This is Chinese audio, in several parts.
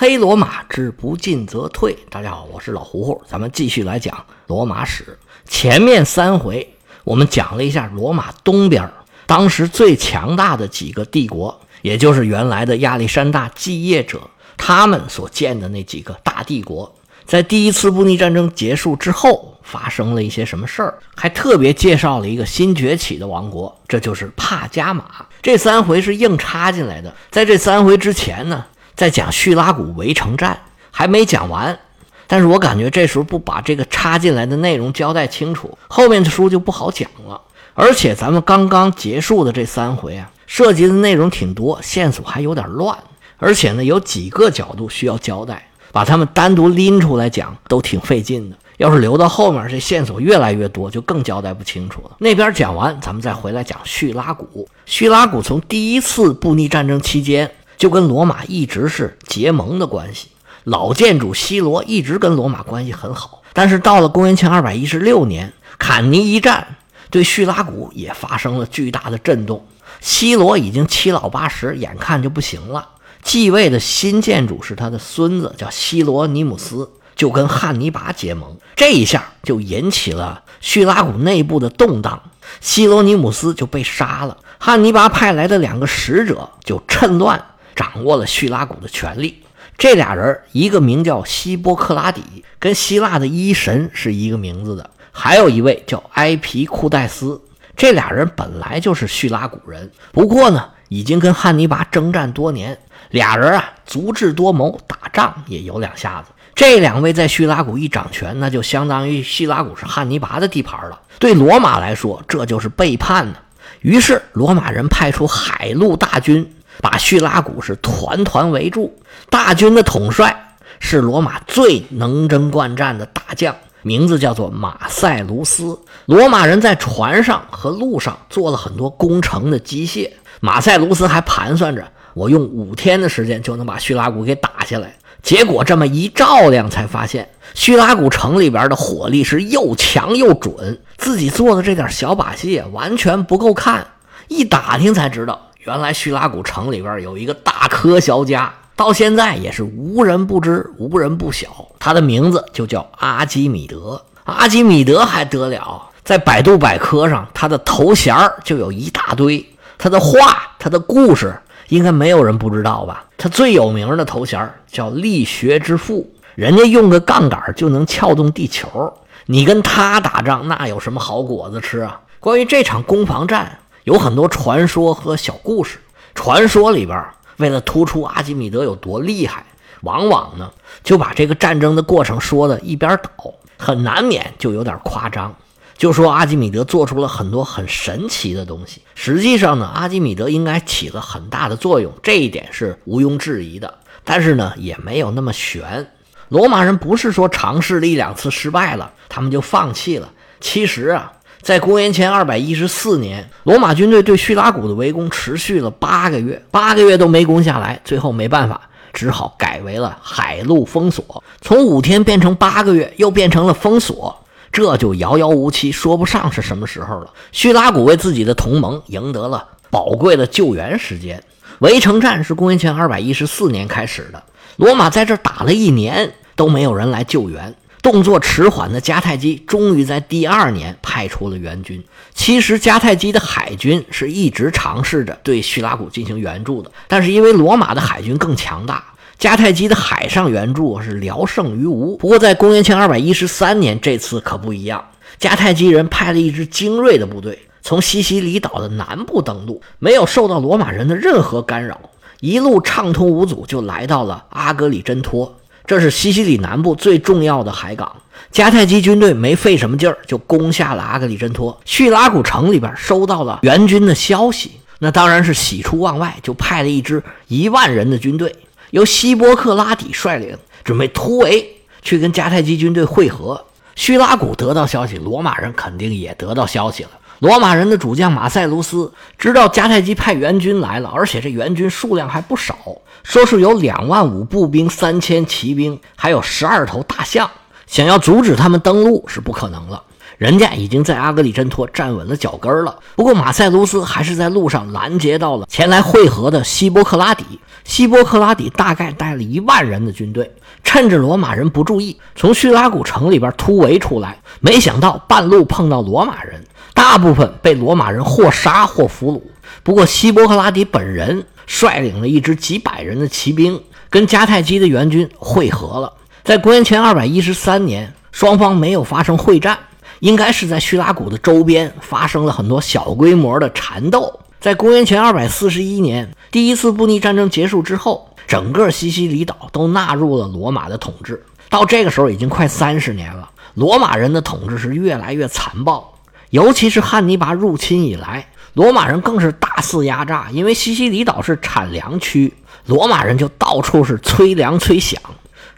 黑罗马之不进则退。大家好，我是老胡胡，咱们继续来讲罗马史。前面三回我们讲了一下罗马东边当时最强大的几个帝国，也就是原来的亚历山大继业者他们所建的那几个大帝国。在第一次布匿战争结束之后，发生了一些什么事儿？还特别介绍了一个新崛起的王国，这就是帕加马。这三回是硬插进来的。在这三回之前呢，在讲叙拉古围城战还没讲完，但是我感觉这时候不把这个插进来的内容交代清楚，后面的书就不好讲了。而且咱们刚刚结束的这三回啊，涉及的内容挺多，线索还有点乱，而且呢，有几个角度需要交代。把他们单独拎出来讲都挺费劲的，要是留到后面，这线索越来越多，就更交代不清楚了。那边讲完，咱们再回来讲叙拉古。叙拉古从第一次布匿战争期间就跟罗马一直是结盟的关系，老建主西罗一直跟罗马关系很好。但是到了公元前二百一十六年，坎尼一战对叙拉古也发生了巨大的震动，西罗已经七老八十，眼看就不行了。继位的新建主是他的孙子，叫西罗尼姆斯，就跟汉尼拔结盟。这一下就引起了叙拉古内部的动荡，希罗尼姆斯就被杀了。汉尼拔派来的两个使者就趁乱掌握了叙拉古的权力。这俩人，一个名叫希波克拉底，跟希腊的医神是一个名字的；还有一位叫埃皮库戴斯。这俩人本来就是叙拉古人，不过呢，已经跟汉尼拔征战多年。俩人啊，足智多谋，打仗也有两下子。这两位在叙拉古一掌权，那就相当于叙拉古是汉尼拔的地盘了。对罗马来说，这就是背叛呢。于是，罗马人派出海陆大军，把叙拉古是团团围住。大军的统帅是罗马最能征惯战的大将，名字叫做马塞卢斯。罗马人在船上和路上做了很多攻城的机械，马塞卢斯还盘算着。我用五天的时间就能把叙拉古给打下来，结果这么一照亮，才发现叙拉古城里边的火力是又强又准，自己做的这点小把戏完全不够看。一打听才知道，原来叙拉古城里边有一个大科学家，到现在也是无人不知、无人不晓。他的名字就叫阿基米德。阿基米德还得了，在百度百科上，他的头衔就有一大堆，他的话、他的故事。应该没有人不知道吧？他最有名的头衔叫力学之父，人家用个杠杆就能撬动地球。你跟他打仗，那有什么好果子吃啊？关于这场攻防战，有很多传说和小故事。传说里边，为了突出阿基米德有多厉害，往往呢就把这个战争的过程说的一边倒，很难免就有点夸张。就说阿基米德做出了很多很神奇的东西，实际上呢，阿基米德应该起了很大的作用，这一点是毋庸置疑的。但是呢，也没有那么玄。罗马人不是说尝试了一两次失败了，他们就放弃了。其实啊，在公元前二百一十四年，罗马军队对叙拉古的围攻持续了八个月，八个月都没攻下来，最后没办法，只好改为了海陆封锁。从五天变成八个月，又变成了封锁。这就遥遥无期，说不上是什么时候了。叙拉古为自己的同盟赢得了宝贵的救援时间。围城战是公元前二百一十四年开始的，罗马在这打了一年都没有人来救援，动作迟缓的迦太基终于在第二年派出了援军。其实迦太基的海军是一直尝试着对叙拉古进行援助的，但是因为罗马的海军更强大。迦太基的海上援助是聊胜于无。不过，在公元前二百一十三年，这次可不一样。迦太基人派了一支精锐的部队，从西西里岛的南部登陆，没有受到罗马人的任何干扰，一路畅通无阻，就来到了阿格里真托。这是西西里南部最重要的海港。迦太基军队没费什么劲儿，就攻下了阿格里真托。叙拉古城里边收到了援军的消息，那当然是喜出望外，就派了一支一万人的军队。由希波克拉底率领，准备突围去跟迦太基军队会合。叙拉古得到消息，罗马人肯定也得到消息了。罗马人的主将马塞卢斯知道迦太基派援军来了，而且这援军数量还不少，说是有两万五步兵、三千骑兵，还有十二头大象，想要阻止他们登陆是不可能了。人家已经在阿格里真托站稳了脚跟了。不过马塞卢斯还是在路上拦截到了前来会合的希波克拉底。希波克拉底大概带了一万人的军队，趁着罗马人不注意，从叙拉古城里边突围出来。没想到半路碰到罗马人，大部分被罗马人或杀或俘虏。不过希波克拉底本人率领了一支几百人的骑兵，跟迦太基的援军会合了。在公元前二百一十三年，双方没有发生会战，应该是在叙拉古的周边发生了很多小规模的缠斗。在公元前二百四十一年，第一次布匿战争结束之后，整个西西里岛都纳入了罗马的统治。到这个时候，已经快三十年了，罗马人的统治是越来越残暴。尤其是汉尼拔入侵以来，罗马人更是大肆压榨。因为西西里岛是产粮区，罗马人就到处是催粮催饷，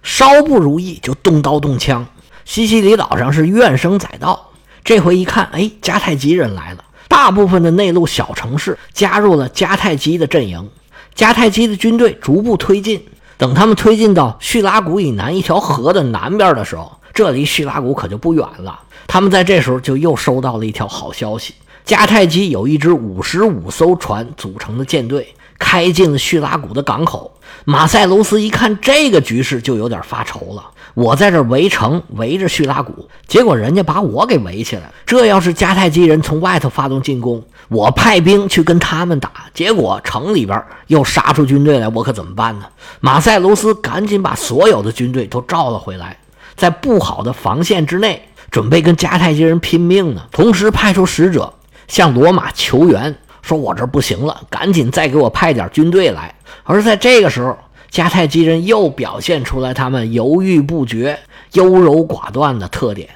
稍不如意就动刀动枪。西西里岛上是怨声载道。这回一看，哎，迦太基人来了。大部分的内陆小城市加入了迦太基的阵营，迦太基的军队逐步推进。等他们推进到叙拉古以南一条河的南边的时候，这离叙拉古可就不远了。他们在这时候就又收到了一条好消息：迦太基有一支五十五艘船组成的舰队开进了叙拉古的港口。马塞卢斯一看这个局势，就有点发愁了。我在这围城围着叙拉古，结果人家把我给围起来了。这要是迦太基人从外头发动进攻，我派兵去跟他们打，结果城里边又杀出军队来，我可怎么办呢？马塞卢斯赶紧把所有的军队都召了回来，在不好的防线之内，准备跟迦太基人拼命呢。同时派出使者向罗马求援，说我这不行了，赶紧再给我派点军队来。而在这个时候。迦太基人又表现出来他们犹豫不决、优柔寡断的特点。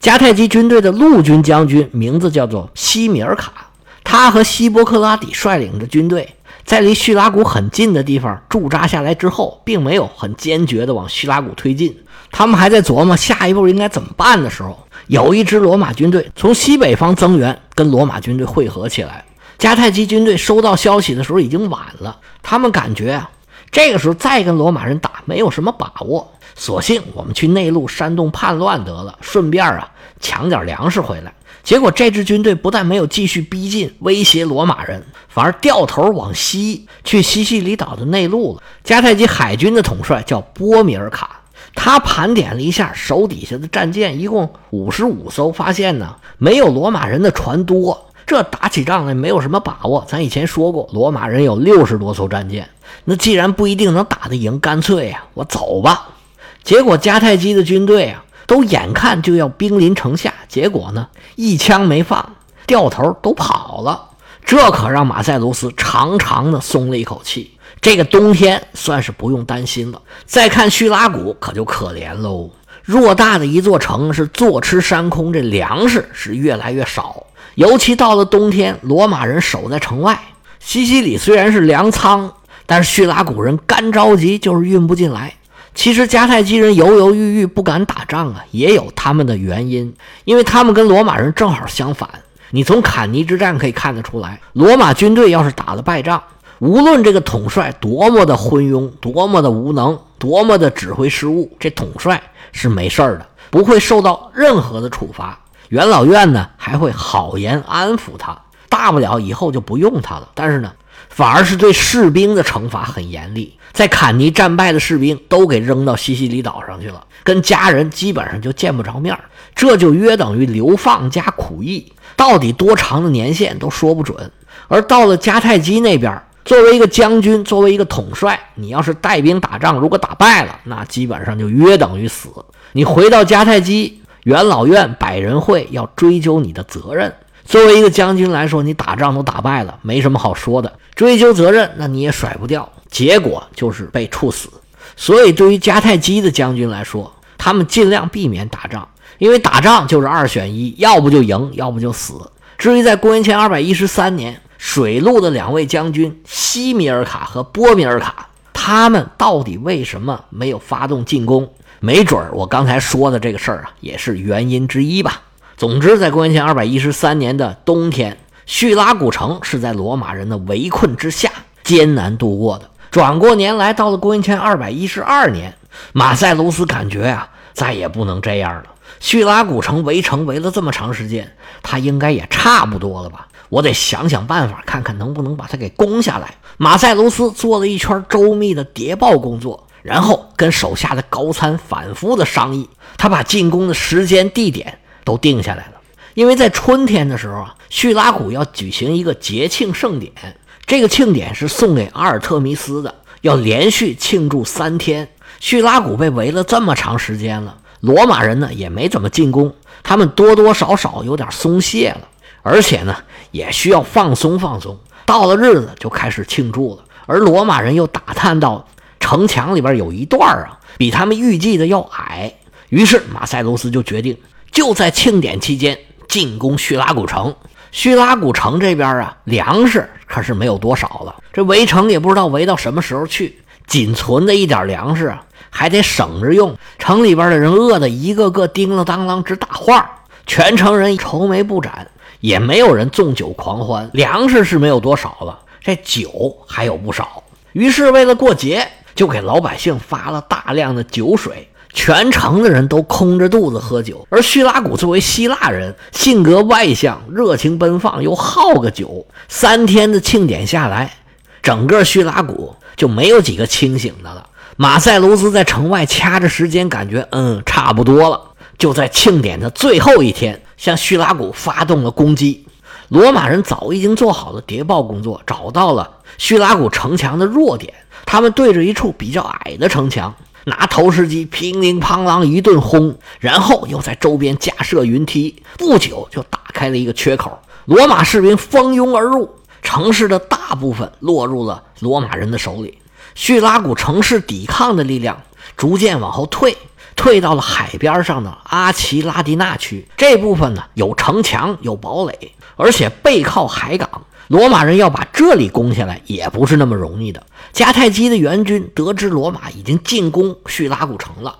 迦太基军队的陆军将军名字叫做西米尔卡，他和希波克拉底率领着军队，在离叙拉古很近的地方驻扎下来之后，并没有很坚决地往叙拉古推进。他们还在琢磨下一步应该怎么办的时候，有一支罗马军队从西北方增援，跟罗马军队汇合起来。迦太基军队收到消息的时候已经晚了，他们感觉啊。这个时候再跟罗马人打没有什么把握，索性我们去内陆煽动叛乱得了，顺便啊抢点粮食回来。结果这支军队不但没有继续逼近威胁罗马人，反而掉头往西去西西里岛的内陆了。迦太基海军的统帅叫波米尔卡，他盘点了一下手底下的战舰，一共五十五艘，发现呢没有罗马人的船多。这打起仗来没有什么把握。咱以前说过，罗马人有六十多艘战舰，那既然不一定能打得赢，干脆呀，我走吧。结果迦太基的军队啊，都眼看就要兵临城下，结果呢，一枪没放，掉头都跑了。这可让马塞卢斯长长的松了一口气。这个冬天算是不用担心了。再看叙拉古，可就可怜喽。偌大的一座城，是坐吃山空，这粮食是越来越少。尤其到了冬天，罗马人守在城外。西西里虽然是粮仓，但是叙拉古人干着急，就是运不进来。其实迦太基人犹犹豫豫不敢打仗啊，也有他们的原因，因为他们跟罗马人正好相反。你从坎尼之战可以看得出来，罗马军队要是打了败仗，无论这个统帅多么的昏庸、多么的无能、多么的指挥失误，这统帅是没事儿的，不会受到任何的处罚。元老院呢还会好言安抚他，大不了以后就不用他了。但是呢，反而是对士兵的惩罚很严厉，在坎尼战败的士兵都给扔到西西里岛上去了，跟家人基本上就见不着面这就约等于流放加苦役，到底多长的年限都说不准。而到了迦太基那边，作为一个将军，作为一个统帅，你要是带兵打仗，如果打败了，那基本上就约等于死。你回到迦太基。元老院百人会要追究你的责任。作为一个将军来说，你打仗都打败了，没什么好说的。追究责任，那你也甩不掉。结果就是被处死。所以，对于迦太基的将军来说，他们尽量避免打仗，因为打仗就是二选一，要不就赢，要不就死。至于在公元前二百一十三年，水陆的两位将军西米尔卡和波米尔卡，他们到底为什么没有发动进攻？没准儿，我刚才说的这个事儿啊，也是原因之一吧。总之，在公元前二百一十三年的冬天，叙拉古城是在罗马人的围困之下艰难度过的。转过年来到了公元前二百一十二年，马塞卢斯感觉呀，再也不能这样了。叙拉古城围城围了这么长时间，他应该也差不多了吧？我得想想办法，看看能不能把他给攻下来。马塞卢斯做了一圈周密的谍报工作，然后跟手下的高参反复的商议，他把进攻的时间、地点都定下来了。因为在春天的时候啊，叙拉古要举行一个节庆盛典，这个庆典是送给阿尔特弥斯的，要连续庆祝三天。叙拉古被围了这么长时间了。罗马人呢也没怎么进攻，他们多多少少有点松懈了，而且呢也需要放松放松。到了日子就开始庆祝了，而罗马人又打探到城墙里边有一段啊比他们预计的要矮，于是马塞卢斯就决定就在庆典期间进攻叙拉古城。叙拉古城这边啊粮食可是没有多少了，这围城也不知道围到什么时候去，仅存的一点粮食啊。还得省着用，城里边的人饿得一个个叮了当啷直打晃，全城人愁眉不展，也没有人纵酒狂欢。粮食是没有多少了，这酒还有不少。于是为了过节，就给老百姓发了大量的酒水，全城的人都空着肚子喝酒。而叙拉古作为希腊人，性格外向、热情奔放，又好个酒。三天的庆典下来，整个叙拉古就没有几个清醒的了。马塞卢斯在城外掐着时间，感觉嗯差不多了，就在庆典的最后一天，向叙拉古发动了攻击。罗马人早已经做好了谍报工作，找到了叙拉古城墙的弱点。他们对着一处比较矮的城墙，拿投石机乒铃乓啷一顿轰，然后又在周边架设云梯，不久就打开了一个缺口。罗马士兵蜂拥而入，城市的大部分落入了罗马人的手里。叙拉古城市抵抗的力量逐渐往后退，退到了海边上的阿奇拉迪纳区。这部分呢有城墙、有堡垒，而且背靠海港。罗马人要把这里攻下来也不是那么容易的。迦太基的援军得知罗马已经进攻叙拉古城了，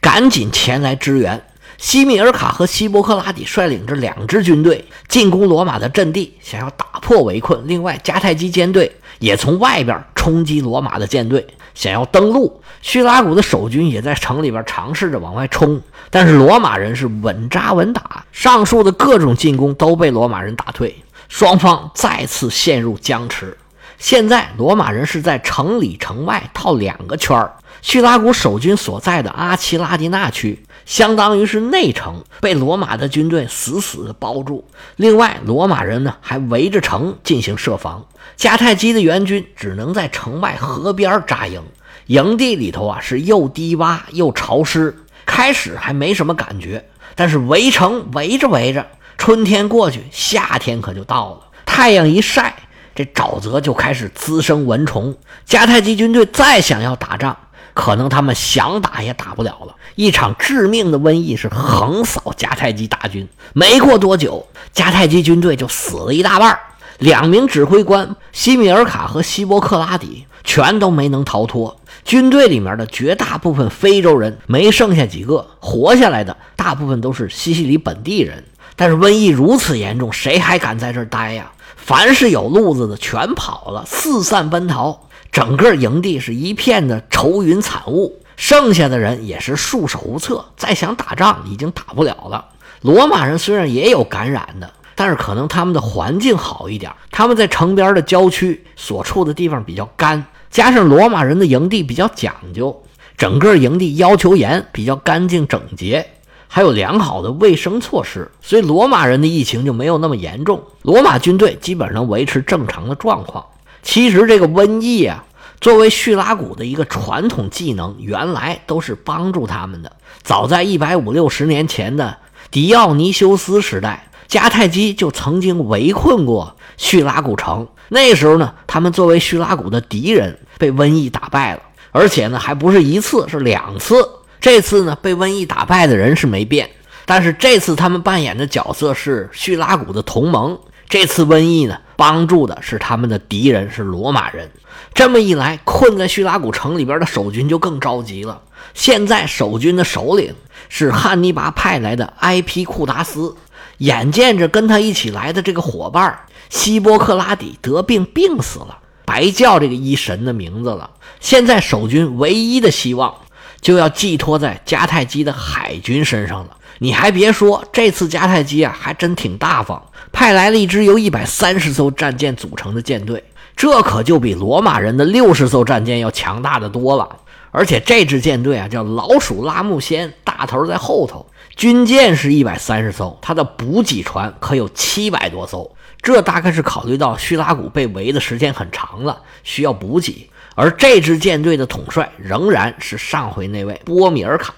赶紧前来支援。西米尔卡和希波克拉底率领着两支军队进攻罗马的阵地，想要打破围困。另外，迦太基舰队也从外边冲击罗马的舰队，想要登陆。叙拉古的守军也在城里边尝试着往外冲，但是罗马人是稳扎稳打，上述的各种进攻都被罗马人打退，双方再次陷入僵持。现在，罗马人是在城里城外套两个圈儿。叙拉古守军所在的阿奇拉蒂纳区，相当于是内城，被罗马的军队死死的包住。另外，罗马人呢还围着城进行设防。迦太基的援军只能在城外河边扎营，营地里头啊是又低洼又潮湿。开始还没什么感觉，但是围城围着围着，春天过去，夏天可就到了。太阳一晒，这沼泽就开始滋生蚊虫。迦太基军队再想要打仗，可能他们想打也打不了了，一场致命的瘟疫是横扫迦太基大军。没过多久，迦太基军队就死了一大半，两名指挥官西米尔卡和希波克拉底全都没能逃脱。军队里面的绝大部分非洲人没剩下几个活下来的，大部分都是西西里本地人。但是瘟疫如此严重，谁还敢在这儿待呀？凡是有路子的全跑了，四散奔逃。整个营地是一片的愁云惨雾，剩下的人也是束手无策。再想打仗，已经打不了了。罗马人虽然也有感染的，但是可能他们的环境好一点。他们在城边的郊区所处的地方比较干，加上罗马人的营地比较讲究，整个营地要求严，比较干净整洁，还有良好的卫生措施，所以罗马人的疫情就没有那么严重。罗马军队基本上维持正常的状况。其实这个瘟疫啊，作为叙拉古的一个传统技能，原来都是帮助他们的。早在一百五六十年前的狄奥尼修斯时代，迦太基就曾经围困过叙拉古城。那时候呢，他们作为叙拉古的敌人，被瘟疫打败了，而且呢，还不是一次，是两次。这次呢，被瘟疫打败的人是没变，但是这次他们扮演的角色是叙拉古的同盟。这次瘟疫呢，帮助的是他们的敌人，是罗马人。这么一来，困在叙拉古城里边的守军就更着急了。现在守军的首领是汉尼拔派来的埃皮库达斯，眼见着跟他一起来的这个伙伴希波克拉底得病病死了，白叫这个医神的名字了。现在守军唯一的希望就要寄托在迦太基的海军身上了。你还别说，这次迦太基啊，还真挺大方，派来了一支由一百三十艘战舰组成的舰队，这可就比罗马人的六十艘战舰要强大的多了。而且这支舰队啊，叫老鼠拉木仙，大头在后头，军舰是一百三十艘，它的补给船可有七百多艘。这大概是考虑到叙拉古被围的时间很长了，需要补给。而这支舰队的统帅仍然是上回那位波米尔卡。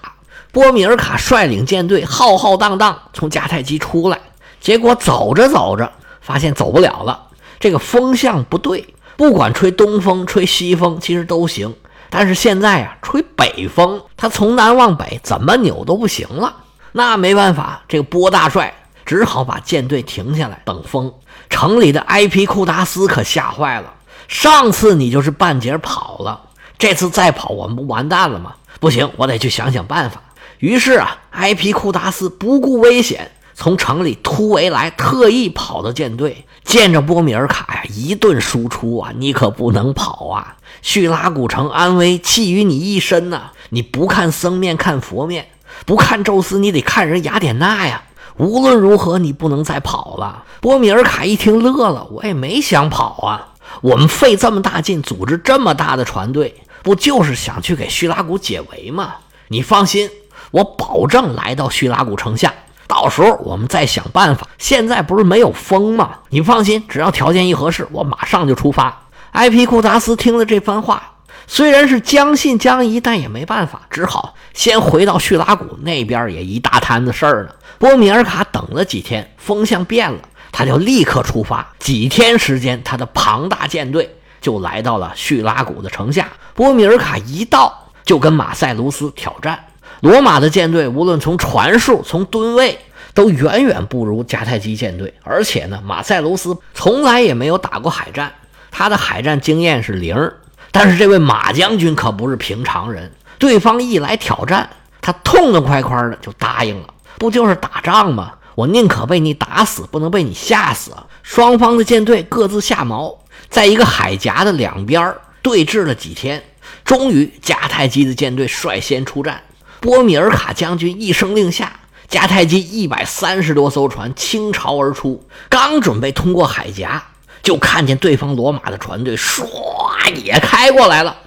波米尔卡率领舰队浩浩荡荡从迦太基出来，结果走着走着，发现走不了了。这个风向不对，不管吹东风、吹西风，其实都行。但是现在啊，吹北风，他从南往北怎么扭都不行了。那没办法，这个波大帅只好把舰队停下来等风。城里的埃皮库达斯可吓坏了。上次你就是半截跑了，这次再跑，我们不完蛋了吗？不行，我得去想想办法。于是啊，埃皮库达斯不顾危险，从城里突围来，特意跑到舰队，见着波米尔卡呀，一顿输出啊！你可不能跑啊！叙拉古城安危系于你一身呐！你不看僧面看佛面，不看宙斯，你得看人雅典娜呀！无论如何，你不能再跑了。波米尔卡一听乐了，我也没想跑啊！我们费这么大劲组织这么大的船队，不就是想去给叙拉古解围吗？你放心。我保证来到叙拉古城下，到时候我们再想办法。现在不是没有风吗？你放心，只要条件一合适，我马上就出发。埃皮库达斯听了这番话，虽然是将信将疑，但也没办法，只好先回到叙拉古那边，也一大摊子事儿呢。波米尔卡等了几天，风向变了，他就立刻出发。几天时间，他的庞大舰队就来到了叙拉古的城下。波米尔卡一到，就跟马塞卢斯挑战。罗马的舰队无论从船数、从吨位，都远远不如迦太基舰队。而且呢，马塞卢斯从来也没有打过海战，他的海战经验是零。但是这位马将军可不是平常人，对方一来挑战，他痛痛快快的就答应了。不就是打仗吗？我宁可被你打死，不能被你吓死。双方的舰队各自下锚，在一个海峡的两边对峙了几天，终于迦太基的舰队率先出战。波米尔卡将军一声令下，迦太基一百三十多艘船倾巢而出，刚准备通过海峡，就看见对方罗马的船队唰也开过来了。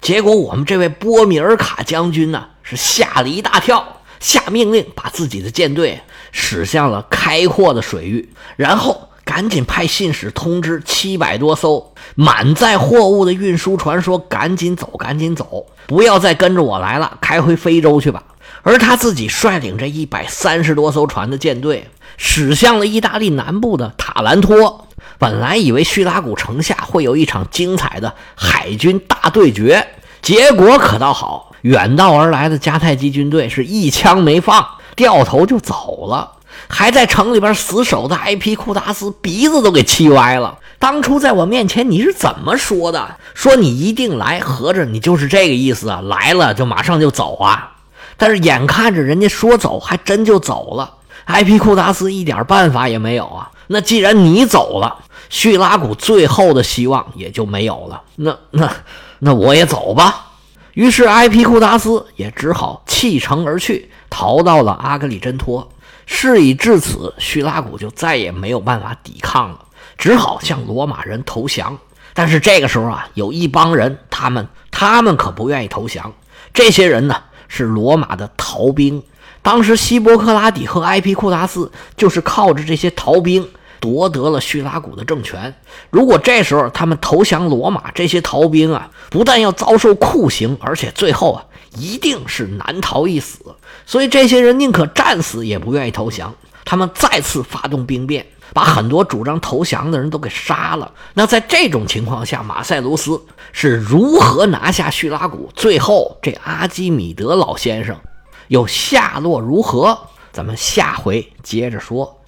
结果我们这位波米尔卡将军呢，是吓了一大跳，下命令把自己的舰队驶向了开阔的水域，然后赶紧派信使通知七百多艘满载货物的运输船说：“赶紧走，赶紧走。”不要再跟着我来了，开回非洲去吧。而他自己率领着一百三十多艘船的舰队，驶向了意大利南部的塔兰托。本来以为叙拉古城下会有一场精彩的海军大对决，结果可倒好，远道而来的迦太基军队是一枪没放，掉头就走了。还在城里边死守的埃皮库达斯鼻子都给气歪了。当初在我面前你是怎么说的？说你一定来，合着你就是这个意思啊？来了就马上就走啊？但是眼看着人家说走，还真就走了。埃皮库达斯一点办法也没有啊。那既然你走了，叙拉古最后的希望也就没有了。那那那我也走吧。于是埃皮库达斯也只好弃城而去，逃到了阿格里真托。事已至此，叙拉古就再也没有办法抵抗了。只好向罗马人投降，但是这个时候啊，有一帮人，他们他们可不愿意投降。这些人呢，是罗马的逃兵。当时希波克拉底和埃皮库达斯就是靠着这些逃兵夺得了叙拉古的政权。如果这时候他们投降罗马，这些逃兵啊，不但要遭受酷刑，而且最后啊，一定是难逃一死。所以这些人宁可战死，也不愿意投降。他们再次发动兵变。把很多主张投降的人都给杀了。那在这种情况下，马塞卢斯是如何拿下叙拉古？最后这阿基米德老先生又下落如何？咱们下回接着说。